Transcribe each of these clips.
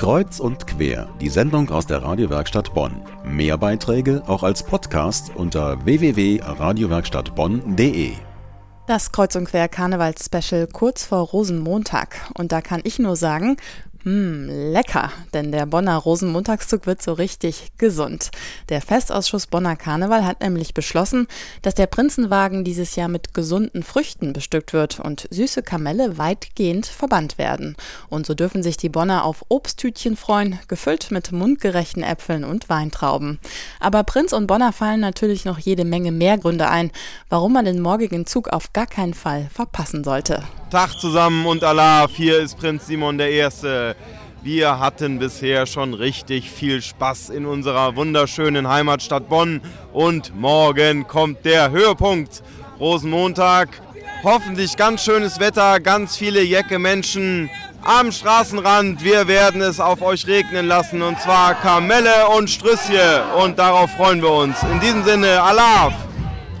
Kreuz und quer, die Sendung aus der Radiowerkstatt Bonn. Mehr Beiträge auch als Podcast unter www.radiowerkstattbonn.de. Das Kreuz und Quer Karnevals-Special kurz vor Rosenmontag. Und da kann ich nur sagen, hm, lecker, denn der Bonner Rosenmontagszug wird so richtig gesund. Der Festausschuss Bonner Karneval hat nämlich beschlossen, dass der Prinzenwagen dieses Jahr mit gesunden Früchten bestückt wird und süße Kamelle weitgehend verbannt werden. Und so dürfen sich die Bonner auf Obsttütchen freuen, gefüllt mit mundgerechten Äpfeln und Weintrauben. Aber Prinz und Bonner fallen natürlich noch jede Menge mehr Gründe ein, warum man den morgigen Zug auf gar keinen Fall verpassen sollte. Tag zusammen und Allah, hier ist Prinz Simon der Erste. Wir hatten bisher schon richtig viel Spaß in unserer wunderschönen Heimatstadt Bonn und morgen kommt der Höhepunkt. Rosenmontag, hoffentlich ganz schönes Wetter, ganz viele Jecke Menschen am Straßenrand. Wir werden es auf euch regnen lassen und zwar Kamelle und Strüsschen und darauf freuen wir uns. In diesem Sinne, Allah!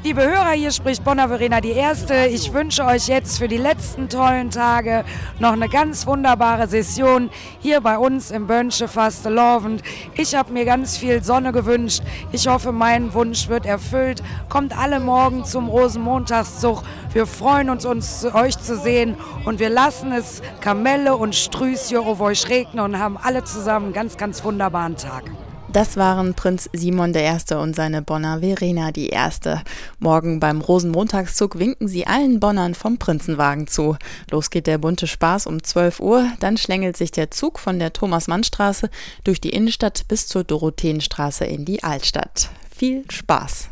Liebe Hörer, hier spricht Bonner Verena die Erste. Ich wünsche euch jetzt für die letzten tollen Tage noch eine ganz wunderbare Session hier bei uns im Bönsche Fastelovend. Ich habe mir ganz viel Sonne gewünscht. Ich hoffe, mein Wunsch wird erfüllt. Kommt alle morgen zum Rosenmontagszug. Wir freuen uns, uns euch zu sehen und wir lassen es Kamelle und Strüßchen auf euch regnen und haben alle zusammen einen ganz, ganz wunderbaren Tag. Das waren Prinz Simon I. und seine Bonner Verena Erste. Morgen beim Rosenmontagszug winken sie allen Bonnern vom Prinzenwagen zu. Los geht der bunte Spaß um 12 Uhr, dann schlängelt sich der Zug von der Thomas-Mann-Straße durch die Innenstadt bis zur Dorotheenstraße in die Altstadt. Viel Spaß!